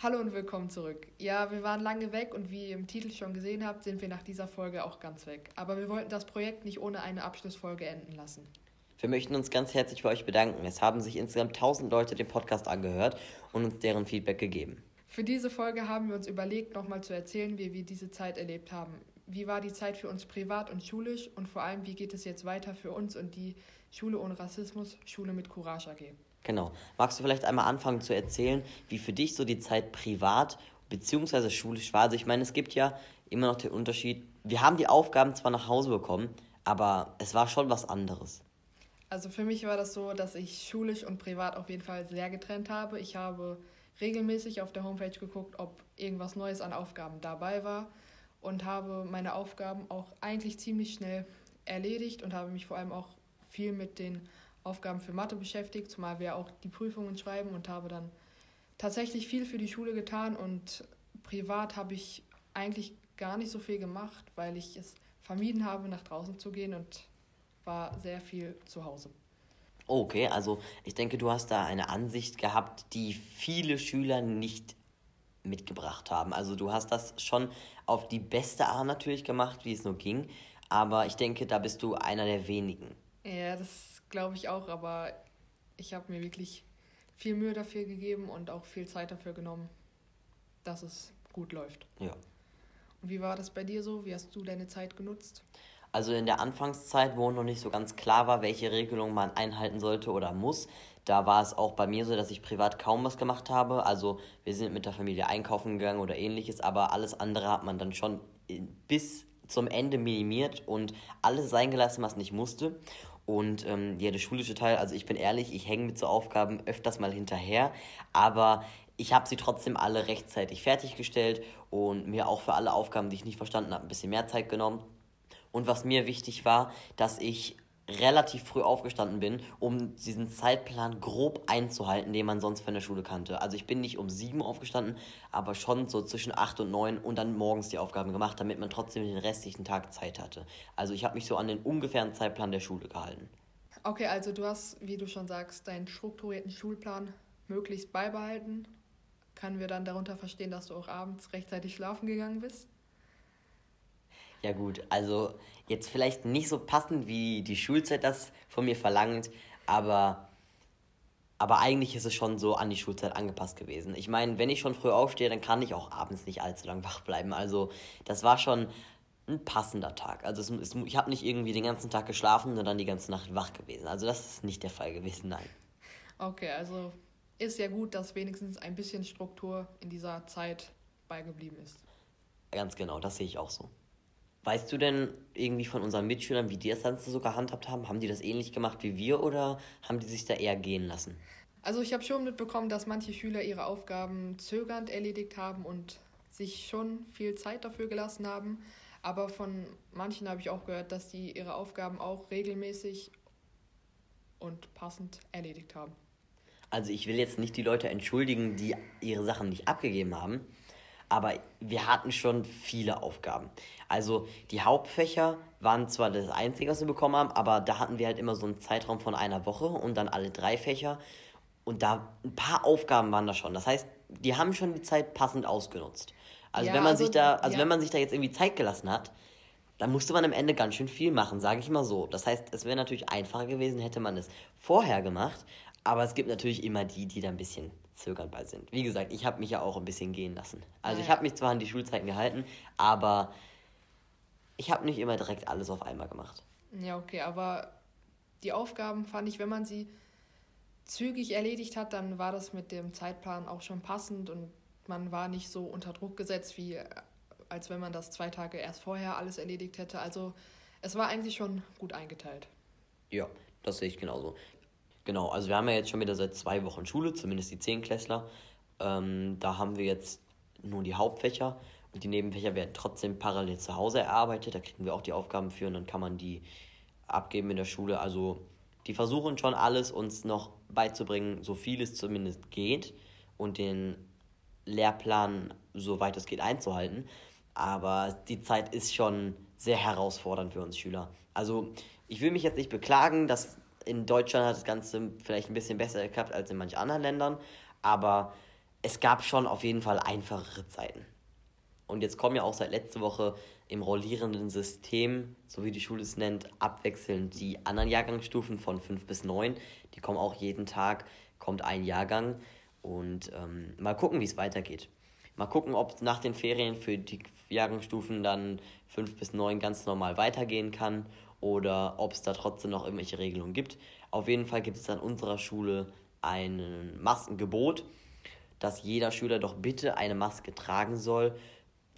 Hallo und willkommen zurück. Ja, wir waren lange weg und wie ihr im Titel schon gesehen habt, sind wir nach dieser Folge auch ganz weg. Aber wir wollten das Projekt nicht ohne eine Abschlussfolge enden lassen. Wir möchten uns ganz herzlich bei euch bedanken. Es haben sich insgesamt 1000 Leute den Podcast angehört und uns deren Feedback gegeben. Für diese Folge haben wir uns überlegt, nochmal zu erzählen, wie wir diese Zeit erlebt haben. Wie war die Zeit für uns privat und schulisch und vor allem, wie geht es jetzt weiter für uns und die Schule ohne Rassismus, Schule mit Courage AG. Genau. Magst du vielleicht einmal anfangen zu erzählen, wie für dich so die Zeit privat bzw. schulisch war? Also ich meine, es gibt ja immer noch den Unterschied. Wir haben die Aufgaben zwar nach Hause bekommen, aber es war schon was anderes. Also für mich war das so, dass ich schulisch und privat auf jeden Fall sehr getrennt habe. Ich habe regelmäßig auf der Homepage geguckt, ob irgendwas Neues an Aufgaben dabei war und habe meine Aufgaben auch eigentlich ziemlich schnell erledigt und habe mich vor allem auch viel mit den Aufgaben für Mathe beschäftigt, zumal wir auch die Prüfungen schreiben und habe dann tatsächlich viel für die Schule getan und privat habe ich eigentlich gar nicht so viel gemacht, weil ich es vermieden habe, nach draußen zu gehen und war sehr viel zu Hause. Okay, also ich denke, du hast da eine Ansicht gehabt, die viele Schüler nicht mitgebracht haben. Also du hast das schon auf die beste Art natürlich gemacht, wie es nur ging, aber ich denke, da bist du einer der wenigen. Ja, das glaube ich auch, aber ich habe mir wirklich viel Mühe dafür gegeben und auch viel Zeit dafür genommen, dass es gut läuft. Ja. Und wie war das bei dir so? Wie hast du deine Zeit genutzt? Also in der Anfangszeit, wo noch nicht so ganz klar war, welche Regelung man einhalten sollte oder muss, da war es auch bei mir so, dass ich privat kaum was gemacht habe. Also wir sind mit der Familie einkaufen gegangen oder ähnliches, aber alles andere hat man dann schon bis zum Ende minimiert und alles sein gelassen, was nicht musste. Und ähm, ja, der schulische Teil, also ich bin ehrlich, ich hänge mit so Aufgaben öfters mal hinterher, aber ich habe sie trotzdem alle rechtzeitig fertiggestellt und mir auch für alle Aufgaben, die ich nicht verstanden habe, ein bisschen mehr Zeit genommen. Und was mir wichtig war, dass ich relativ früh aufgestanden bin, um diesen Zeitplan grob einzuhalten, den man sonst von der Schule kannte. Also ich bin nicht um sieben aufgestanden, aber schon so zwischen acht und neun und dann morgens die Aufgaben gemacht, damit man trotzdem den restlichen Tag Zeit hatte. Also ich habe mich so an den ungefähren Zeitplan der Schule gehalten. Okay, also du hast, wie du schon sagst, deinen strukturierten Schulplan möglichst beibehalten. Können wir dann darunter verstehen, dass du auch abends rechtzeitig schlafen gegangen bist? Ja gut, also jetzt vielleicht nicht so passend, wie die Schulzeit das von mir verlangt, aber, aber eigentlich ist es schon so an die Schulzeit angepasst gewesen. Ich meine, wenn ich schon früh aufstehe, dann kann ich auch abends nicht allzu lang wach bleiben. Also das war schon ein passender Tag. Also es, es, ich habe nicht irgendwie den ganzen Tag geschlafen und dann die ganze Nacht wach gewesen. Also das ist nicht der Fall gewesen, nein. Okay, also ist ja gut, dass wenigstens ein bisschen Struktur in dieser Zeit beigeblieben ist. Ganz genau, das sehe ich auch so. Weißt du denn irgendwie von unseren Mitschülern, wie die das Ganze so gehandhabt haben? Haben die das ähnlich gemacht wie wir oder haben die sich da eher gehen lassen? Also ich habe schon mitbekommen, dass manche Schüler ihre Aufgaben zögernd erledigt haben und sich schon viel Zeit dafür gelassen haben. Aber von manchen habe ich auch gehört, dass die ihre Aufgaben auch regelmäßig und passend erledigt haben. Also ich will jetzt nicht die Leute entschuldigen, die ihre Sachen nicht abgegeben haben, aber wir hatten schon viele Aufgaben. Also die Hauptfächer waren zwar das Einzige, was wir bekommen haben, aber da hatten wir halt immer so einen Zeitraum von einer Woche und dann alle drei Fächer. Und da ein paar Aufgaben waren da schon. Das heißt, die haben schon die Zeit passend ausgenutzt. Also ja, wenn man also, sich da, also ja. wenn man sich da jetzt irgendwie Zeit gelassen hat, dann musste man am Ende ganz schön viel machen, sage ich mal so. Das heißt, es wäre natürlich einfacher gewesen, hätte man es vorher gemacht. Aber es gibt natürlich immer die, die da ein bisschen zögernd bei sind. Wie gesagt, ich habe mich ja auch ein bisschen gehen lassen. Also ja, ich habe mich zwar an die Schulzeiten gehalten, aber ich habe nicht immer direkt alles auf einmal gemacht. Ja, okay, aber die Aufgaben fand ich, wenn man sie zügig erledigt hat, dann war das mit dem Zeitplan auch schon passend und man war nicht so unter Druck gesetzt, wie als wenn man das zwei Tage erst vorher alles erledigt hätte. Also es war eigentlich schon gut eingeteilt. Ja, das sehe ich genauso. Genau, also wir haben ja jetzt schon wieder seit zwei Wochen Schule, zumindest die Zehnklässler. Ähm, da haben wir jetzt nur die Hauptfächer und die Nebenfächer werden trotzdem parallel zu Hause erarbeitet. Da kriegen wir auch die Aufgaben für und dann kann man die abgeben in der Schule. Also die versuchen schon alles uns noch beizubringen, so viel es zumindest geht und den Lehrplan, soweit es geht, einzuhalten. Aber die Zeit ist schon sehr herausfordernd für uns Schüler. Also ich will mich jetzt nicht beklagen, dass in Deutschland hat das Ganze vielleicht ein bisschen besser geklappt als in manchen anderen Ländern, aber es gab schon auf jeden Fall einfachere Zeiten. Und jetzt kommen ja auch seit letzter Woche im rollierenden System, so wie die Schule es nennt, abwechselnd die anderen Jahrgangsstufen von 5 bis 9. Die kommen auch jeden Tag, kommt ein Jahrgang. Und ähm, mal gucken, wie es weitergeht. Mal gucken, ob nach den Ferien für die Jahrgangsstufen dann 5 bis 9 ganz normal weitergehen kann oder ob es da trotzdem noch irgendwelche Regelungen gibt. Auf jeden Fall gibt es an unserer Schule ein Maskengebot, dass jeder Schüler doch bitte eine Maske tragen soll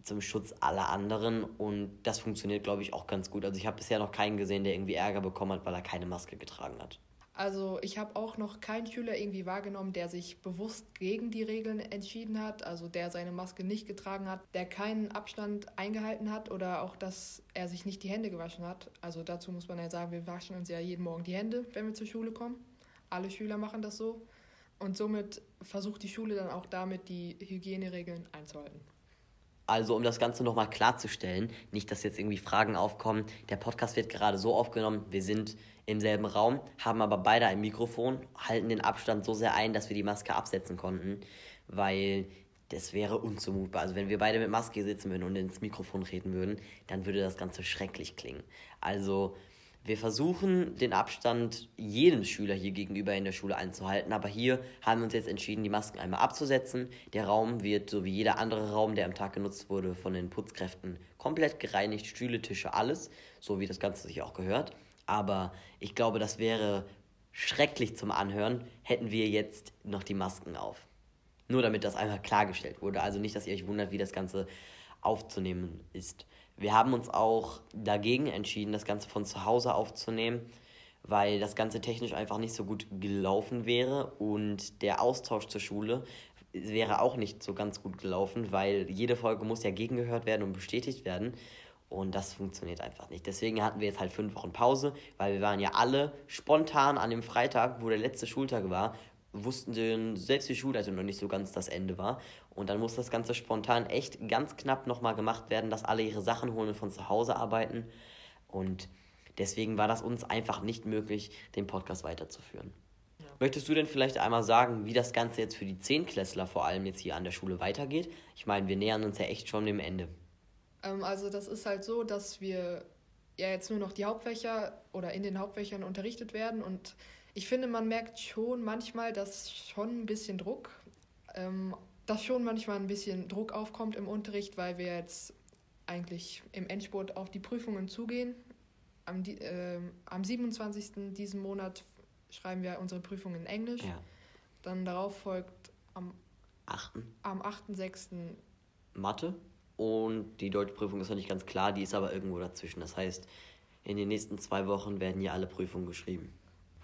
zum Schutz aller anderen und das funktioniert, glaube ich, auch ganz gut. Also ich habe bisher noch keinen gesehen, der irgendwie Ärger bekommen hat, weil er keine Maske getragen hat. Also ich habe auch noch keinen Schüler irgendwie wahrgenommen, der sich bewusst gegen die Regeln entschieden hat, also der seine Maske nicht getragen hat, der keinen Abstand eingehalten hat oder auch, dass er sich nicht die Hände gewaschen hat. Also dazu muss man ja sagen, wir waschen uns ja jeden Morgen die Hände, wenn wir zur Schule kommen. Alle Schüler machen das so. Und somit versucht die Schule dann auch damit, die Hygieneregeln einzuhalten. Also um das Ganze nochmal klarzustellen, nicht, dass jetzt irgendwie Fragen aufkommen, der Podcast wird gerade so aufgenommen, wir sind im selben Raum, haben aber beide ein Mikrofon, halten den Abstand so sehr ein, dass wir die Maske absetzen konnten, weil das wäre unzumutbar. Also wenn wir beide mit Maske sitzen würden und ins Mikrofon reden würden, dann würde das Ganze schrecklich klingen. Also wir versuchen den Abstand jedem Schüler hier gegenüber in der Schule einzuhalten, aber hier haben wir uns jetzt entschieden, die Masken einmal abzusetzen. Der Raum wird, so wie jeder andere Raum, der am Tag genutzt wurde, von den Putzkräften komplett gereinigt, Stühle, Tische, alles, so wie das Ganze sich auch gehört. Aber ich glaube, das wäre schrecklich zum Anhören, hätten wir jetzt noch die Masken auf. Nur damit das einfach klargestellt wurde. Also nicht, dass ihr euch wundert, wie das Ganze aufzunehmen ist. Wir haben uns auch dagegen entschieden, das Ganze von zu Hause aufzunehmen, weil das Ganze technisch einfach nicht so gut gelaufen wäre und der Austausch zur Schule wäre auch nicht so ganz gut gelaufen, weil jede Folge muss ja gegengehört werden und bestätigt werden. Und das funktioniert einfach nicht. Deswegen hatten wir jetzt halt fünf Wochen Pause, weil wir waren ja alle spontan an dem Freitag, wo der letzte Schultag war, wussten selbst die Schulleitung noch nicht so ganz das Ende war. Und dann muss das Ganze spontan echt ganz knapp nochmal gemacht werden, dass alle ihre Sachen holen und von zu Hause arbeiten. Und deswegen war das uns einfach nicht möglich, den Podcast weiterzuführen. Ja. Möchtest du denn vielleicht einmal sagen, wie das Ganze jetzt für die Zehnklässler vor allem jetzt hier an der Schule weitergeht? Ich meine, wir nähern uns ja echt schon dem Ende. Ähm, also das ist halt so, dass wir ja jetzt nur noch die Hauptfächer oder in den Hauptfächern unterrichtet werden und ich finde, man merkt schon manchmal, dass schon ein bisschen Druck, ähm, dass schon manchmal ein bisschen Druck aufkommt im Unterricht, weil wir jetzt eigentlich im Endspurt auf die Prüfungen zugehen. Am, äh, am 27. diesen Monat schreiben wir unsere Prüfung in Englisch. Ja. Dann darauf folgt am 8. Am 8.6. Mathe. Und die deutsche Prüfung ist noch nicht ganz klar, die ist aber irgendwo dazwischen. Das heißt, in den nächsten zwei Wochen werden hier alle Prüfungen geschrieben.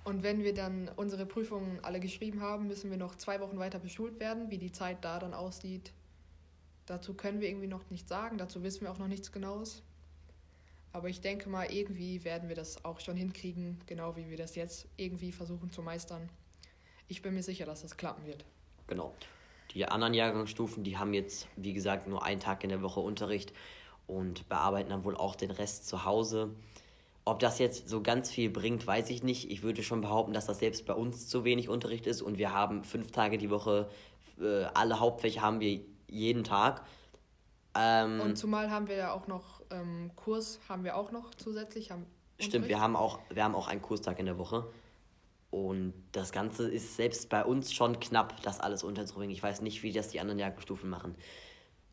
Und wenn wir dann unsere Prüfungen alle geschrieben haben, müssen wir noch zwei Wochen weiter beschult werden. Wie die Zeit da dann aussieht, dazu können wir irgendwie noch nichts sagen. Dazu wissen wir auch noch nichts Genaues. Aber ich denke mal, irgendwie werden wir das auch schon hinkriegen, genau wie wir das jetzt irgendwie versuchen zu meistern. Ich bin mir sicher, dass das klappen wird. Genau. Die anderen Jahrgangsstufen, die haben jetzt, wie gesagt, nur einen Tag in der Woche Unterricht und bearbeiten dann wohl auch den Rest zu Hause. Ob das jetzt so ganz viel bringt, weiß ich nicht. Ich würde schon behaupten, dass das selbst bei uns zu wenig Unterricht ist und wir haben fünf Tage die Woche, äh, alle Hauptfächer haben wir jeden Tag. Ähm, und zumal haben wir ja auch noch ähm, Kurs, haben wir auch noch zusätzlich. Haben stimmt, wir haben, auch, wir haben auch einen Kurstag in der Woche. Und das Ganze ist selbst bei uns schon knapp, das alles unterzubringen. Ich weiß nicht, wie das die anderen Jahrgangsstufen machen.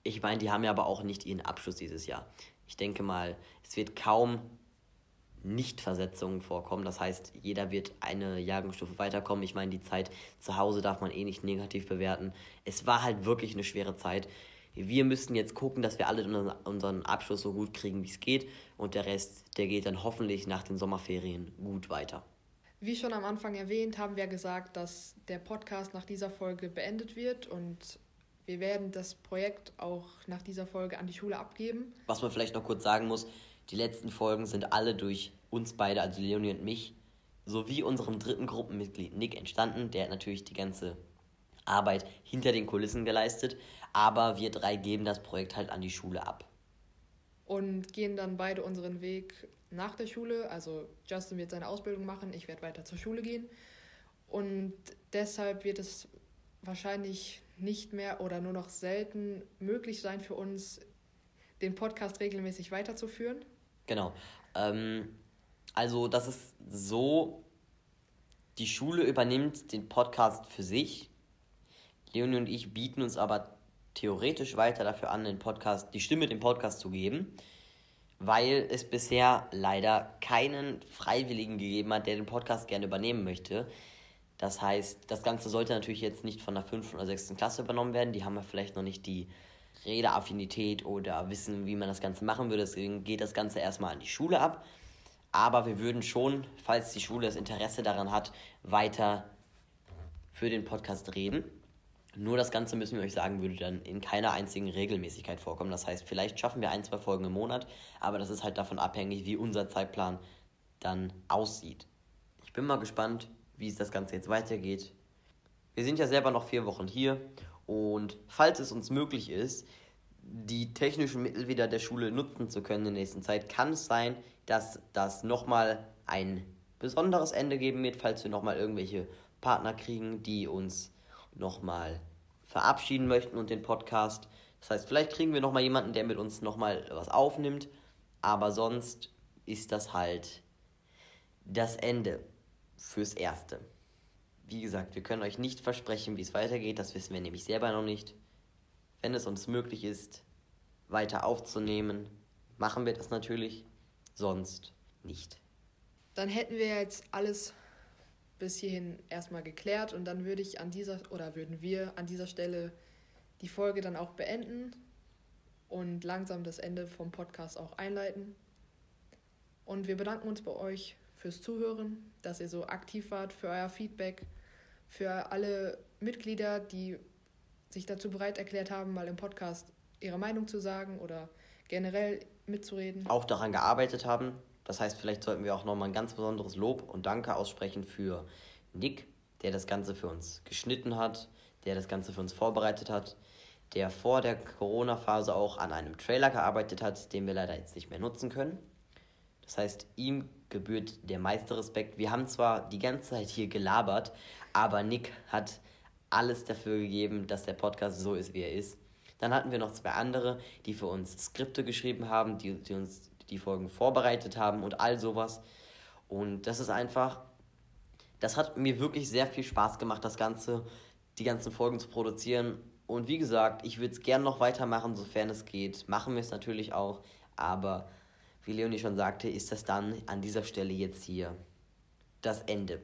Ich meine, die haben ja aber auch nicht ihren Abschluss dieses Jahr. Ich denke mal, es wird kaum nicht-Versetzungen vorkommen. Das heißt, jeder wird eine Jahrgangsstufe weiterkommen. Ich meine, die Zeit zu Hause darf man eh nicht negativ bewerten. Es war halt wirklich eine schwere Zeit. Wir müssen jetzt gucken, dass wir alle unseren Abschluss so gut kriegen, wie es geht. Und der Rest, der geht dann hoffentlich nach den Sommerferien gut weiter. Wie schon am Anfang erwähnt, haben wir gesagt, dass der Podcast nach dieser Folge beendet wird und wir werden das Projekt auch nach dieser Folge an die Schule abgeben. Was man vielleicht noch kurz sagen muss, die letzten Folgen sind alle durch uns beide, also Leonie und mich, sowie unserem dritten Gruppenmitglied Nick entstanden. Der hat natürlich die ganze Arbeit hinter den Kulissen geleistet, aber wir drei geben das Projekt halt an die Schule ab. Und gehen dann beide unseren Weg nach der Schule. Also Justin wird seine Ausbildung machen, ich werde weiter zur Schule gehen. Und deshalb wird es wahrscheinlich nicht mehr oder nur noch selten möglich sein für uns, den Podcast regelmäßig weiterzuführen. Genau. Ähm, also das ist so, die Schule übernimmt den Podcast für sich. Leonie und ich bieten uns aber theoretisch weiter dafür an, den Podcast, die Stimme dem Podcast zu geben, weil es bisher leider keinen Freiwilligen gegeben hat, der den Podcast gerne übernehmen möchte. Das heißt, das Ganze sollte natürlich jetzt nicht von der 5. oder 6. Klasse übernommen werden. Die haben ja vielleicht noch nicht die Redeaffinität oder wissen, wie man das Ganze machen würde. Deswegen geht das Ganze erstmal an die Schule ab. Aber wir würden schon, falls die Schule das Interesse daran hat, weiter für den Podcast reden. Nur das Ganze, müssen wir euch sagen, würde dann in keiner einzigen Regelmäßigkeit vorkommen. Das heißt, vielleicht schaffen wir ein, zwei Folgen im Monat, aber das ist halt davon abhängig, wie unser Zeitplan dann aussieht. Ich bin mal gespannt, wie es das Ganze jetzt weitergeht. Wir sind ja selber noch vier Wochen hier und falls es uns möglich ist, die technischen Mittel wieder der Schule nutzen zu können in der nächsten Zeit, kann es sein, dass das nochmal ein besonderes Ende geben wird, falls wir nochmal irgendwelche Partner kriegen, die uns nochmal verabschieden möchten und den Podcast. Das heißt, vielleicht kriegen wir nochmal jemanden, der mit uns nochmal was aufnimmt, aber sonst ist das halt das Ende fürs Erste. Wie gesagt, wir können euch nicht versprechen, wie es weitergeht, das wissen wir nämlich selber noch nicht. Wenn es uns möglich ist, weiter aufzunehmen, machen wir das natürlich, sonst nicht. Dann hätten wir jetzt alles bis hierhin erstmal geklärt und dann würde ich an dieser oder würden wir an dieser Stelle die Folge dann auch beenden und langsam das Ende vom Podcast auch einleiten. Und wir bedanken uns bei euch fürs Zuhören, dass ihr so aktiv wart, für euer Feedback, für alle Mitglieder, die sich dazu bereit erklärt haben, mal im Podcast ihre Meinung zu sagen oder generell mitzureden. Auch daran gearbeitet haben. Das heißt, vielleicht sollten wir auch nochmal ein ganz besonderes Lob und Danke aussprechen für Nick, der das Ganze für uns geschnitten hat, der das Ganze für uns vorbereitet hat, der vor der Corona-Phase auch an einem Trailer gearbeitet hat, den wir leider jetzt nicht mehr nutzen können. Das heißt, ihm gebührt der meiste Respekt. Wir haben zwar die ganze Zeit hier gelabert, aber Nick hat alles dafür gegeben, dass der Podcast so ist, wie er ist. Dann hatten wir noch zwei andere, die für uns Skripte geschrieben haben, die, die uns die Folgen vorbereitet haben und all sowas. Und das ist einfach, das hat mir wirklich sehr viel Spaß gemacht, das Ganze, die ganzen Folgen zu produzieren. Und wie gesagt, ich würde es gerne noch weitermachen, sofern es geht. Machen wir es natürlich auch, aber wie Leonie schon sagte, ist das dann an dieser Stelle jetzt hier das Ende.